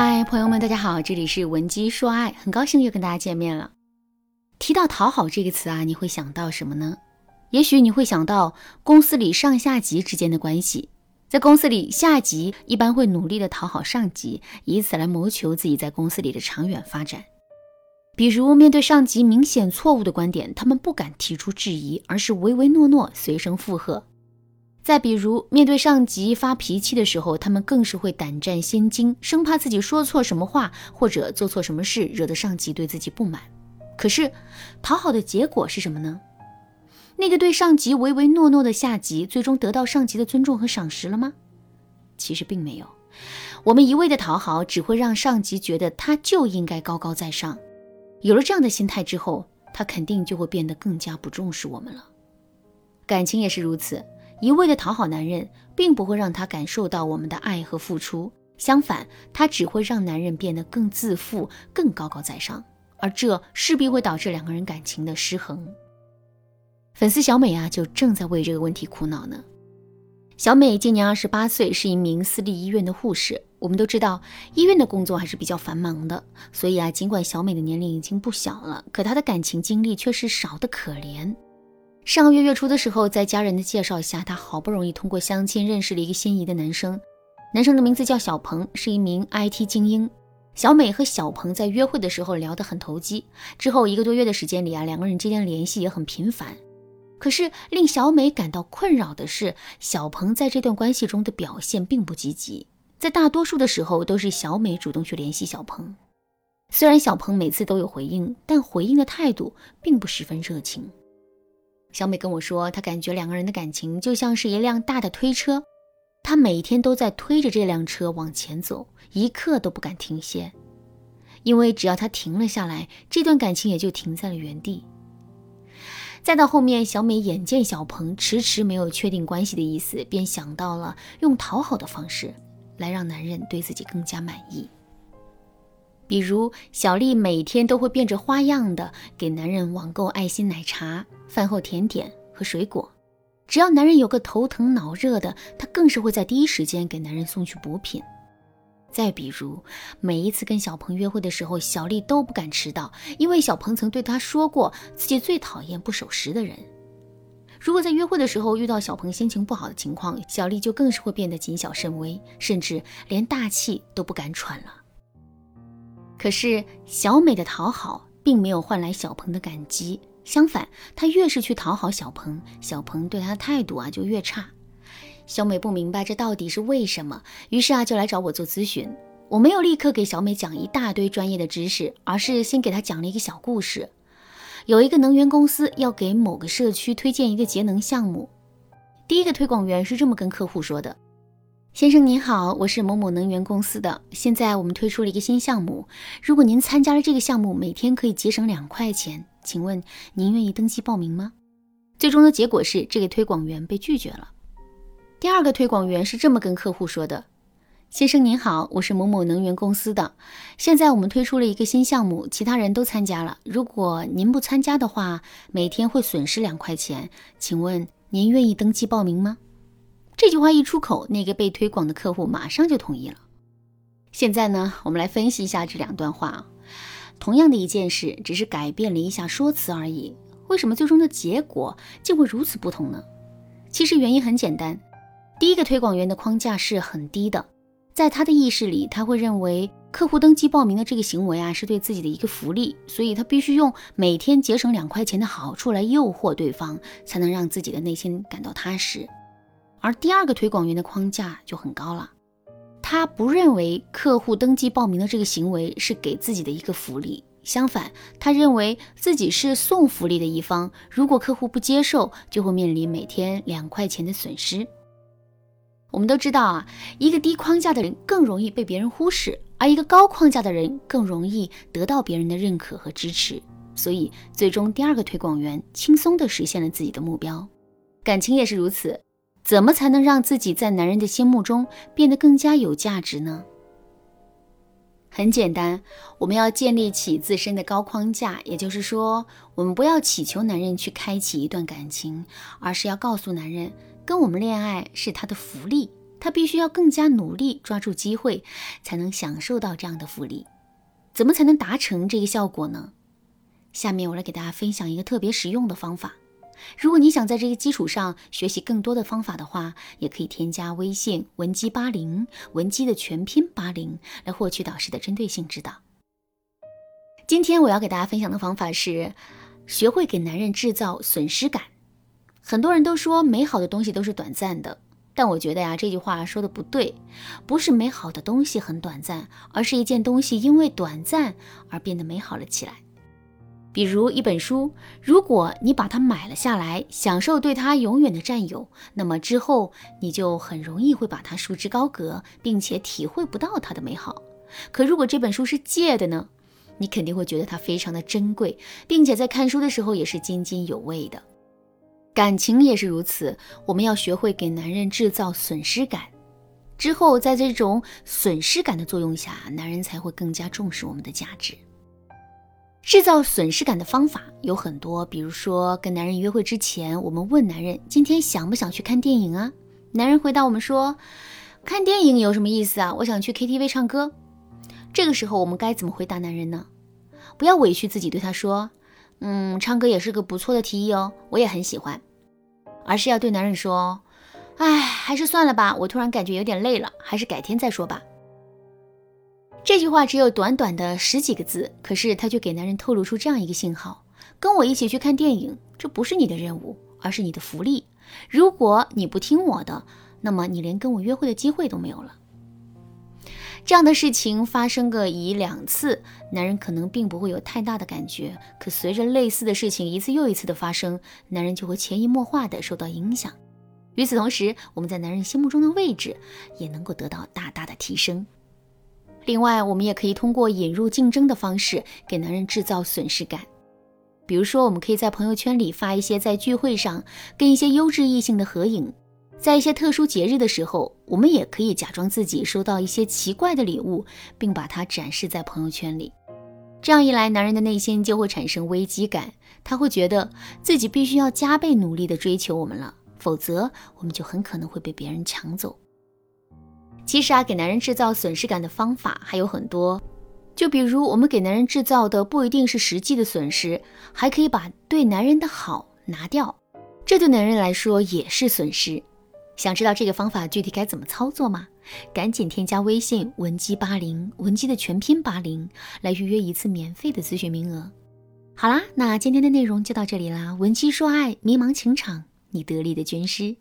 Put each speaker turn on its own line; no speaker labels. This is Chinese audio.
嗨，朋友们，大家好，这里是文姬说爱，很高兴又跟大家见面了。提到讨好这个词啊，你会想到什么呢？也许你会想到公司里上下级之间的关系。在公司里，下级一般会努力的讨好上级，以此来谋求自己在公司里的长远发展。比如，面对上级明显错误的观点，他们不敢提出质疑，而是唯唯诺诺，随声附和。再比如，面对上级发脾气的时候，他们更是会胆战心惊，生怕自己说错什么话或者做错什么事，惹得上级对自己不满。可是，讨好的结果是什么呢？那个对上级唯唯诺诺的下级，最终得到上级的尊重和赏识了吗？其实并没有。我们一味的讨好，只会让上级觉得他就应该高高在上。有了这样的心态之后，他肯定就会变得更加不重视我们了。感情也是如此，一味的讨好男人，并不会让他感受到我们的爱和付出，相反，他只会让男人变得更自负、更高高在上，而这势必会导致两个人感情的失衡。粉丝小美啊，就正在为这个问题苦恼呢。小美今年二十八岁，是一名私立医院的护士。我们都知道，医院的工作还是比较繁忙的，所以啊，尽管小美的年龄已经不小了，可她的感情经历却是少得可怜。上个月月初的时候，在家人的介绍下，她好不容易通过相亲认识了一个心仪的男生。男生的名字叫小鹏，是一名 IT 精英。小美和小鹏在约会的时候聊得很投机，之后一个多月的时间里啊，两个人之间联系也很频繁。可是令小美感到困扰的是，小鹏在这段关系中的表现并不积极，在大多数的时候都是小美主动去联系小鹏。虽然小鹏每次都有回应，但回应的态度并不十分热情。小美跟我说，她感觉两个人的感情就像是一辆大的推车，她每天都在推着这辆车往前走，一刻都不敢停歇，因为只要她停了下来，这段感情也就停在了原地。再到后面，小美眼见小鹏迟迟没有确定关系的意思，便想到了用讨好的方式来让男人对自己更加满意。比如，小丽每天都会变着花样的给男人网购爱心奶茶、饭后甜点和水果。只要男人有个头疼脑热的，她更是会在第一时间给男人送去补品。再比如，每一次跟小鹏约会的时候，小丽都不敢迟到，因为小鹏曾对她说过自己最讨厌不守时的人。如果在约会的时候遇到小鹏心情不好的情况，小丽就更是会变得谨小慎微，甚至连大气都不敢喘了。可是小美的讨好并没有换来小鹏的感激，相反，她越是去讨好小鹏，小鹏对她的态度啊就越差。小美不明白这到底是为什么，于是啊就来找我做咨询。我没有立刻给小美讲一大堆专业的知识，而是先给她讲了一个小故事。有一个能源公司要给某个社区推荐一个节能项目，第一个推广员是这么跟客户说的：“先生您好，我是某某能源公司的，现在我们推出了一个新项目，如果您参加了这个项目，每天可以节省两块钱，请问您愿意登记报名吗？”最终的结果是这个推广员被拒绝了。第二个推广员是这么跟客户说的：“先生您好，我是某某能源公司的，现在我们推出了一个新项目，其他人都参加了。如果您不参加的话，每天会损失两块钱，请问您愿意登记报名吗？”这句话一出口，那个被推广的客户马上就同意了。现在呢，我们来分析一下这两段话。同样的一件事，只是改变了一下说辞而已，为什么最终的结果竟会如此不同呢？其实原因很简单。第一个推广员的框架是很低的，在他的意识里，他会认为客户登记报名的这个行为啊，是对自己的一个福利，所以他必须用每天节省两块钱的好处来诱惑对方，才能让自己的内心感到踏实。而第二个推广员的框架就很高了，他不认为客户登记报名的这个行为是给自己的一个福利，相反，他认为自己是送福利的一方，如果客户不接受，就会面临每天两块钱的损失。我们都知道啊，一个低框架的人更容易被别人忽视，而一个高框架的人更容易得到别人的认可和支持。所以，最终第二个推广员轻松地实现了自己的目标。感情也是如此，怎么才能让自己在男人的心目中变得更加有价值呢？很简单，我们要建立起自身的高框架，也就是说，我们不要祈求男人去开启一段感情，而是要告诉男人。跟我们恋爱是他的福利，他必须要更加努力，抓住机会，才能享受到这样的福利。怎么才能达成这个效果呢？下面我来给大家分享一个特别实用的方法。如果你想在这个基础上学习更多的方法的话，也可以添加微信文姬八零，文姬的全拼八零，来获取导师的针对性指导。今天我要给大家分享的方法是，学会给男人制造损失感。很多人都说美好的东西都是短暂的，但我觉得呀，这句话说的不对，不是美好的东西很短暂，而是一件东西因为短暂而变得美好了起来。比如一本书，如果你把它买了下来，享受对它永远的占有，那么之后你就很容易会把它束之高阁，并且体会不到它的美好。可如果这本书是借的呢？你肯定会觉得它非常的珍贵，并且在看书的时候也是津津有味的。感情也是如此，我们要学会给男人制造损失感，之后在这种损失感的作用下，男人才会更加重视我们的价值。制造损失感的方法有很多，比如说跟男人约会之前，我们问男人今天想不想去看电影啊？男人回答我们说，看电影有什么意思啊？我想去 KTV 唱歌。这个时候我们该怎么回答男人呢？不要委屈自己，对他说：“嗯，唱歌也是个不错的提议哦，我也很喜欢。”而是要对男人说：“哎，还是算了吧，我突然感觉有点累了，还是改天再说吧。”这句话只有短短的十几个字，可是他却给男人透露出这样一个信号：跟我一起去看电影，这不是你的任务，而是你的福利。如果你不听我的，那么你连跟我约会的机会都没有了。这样的事情发生个一两次，男人可能并不会有太大的感觉。可随着类似的事情一次又一次的发生，男人就会潜移默化的受到影响。与此同时，我们在男人心目中的位置也能够得到大大的提升。另外，我们也可以通过引入竞争的方式给男人制造损失感。比如说，我们可以在朋友圈里发一些在聚会上跟一些优质异性的合影。在一些特殊节日的时候，我们也可以假装自己收到一些奇怪的礼物，并把它展示在朋友圈里。这样一来，男人的内心就会产生危机感，他会觉得自己必须要加倍努力地追求我们了，否则我们就很可能会被别人抢走。其实啊，给男人制造损失感的方法还有很多，就比如我们给男人制造的不一定是实际的损失，还可以把对男人的好拿掉，这对男人来说也是损失。想知道这个方法具体该怎么操作吗？赶紧添加微信文姬八零，文姬的全拼八零，来预约一次免费的咨询名额。好啦，那今天的内容就到这里啦。文姬说爱，迷茫情场，你得力的军师。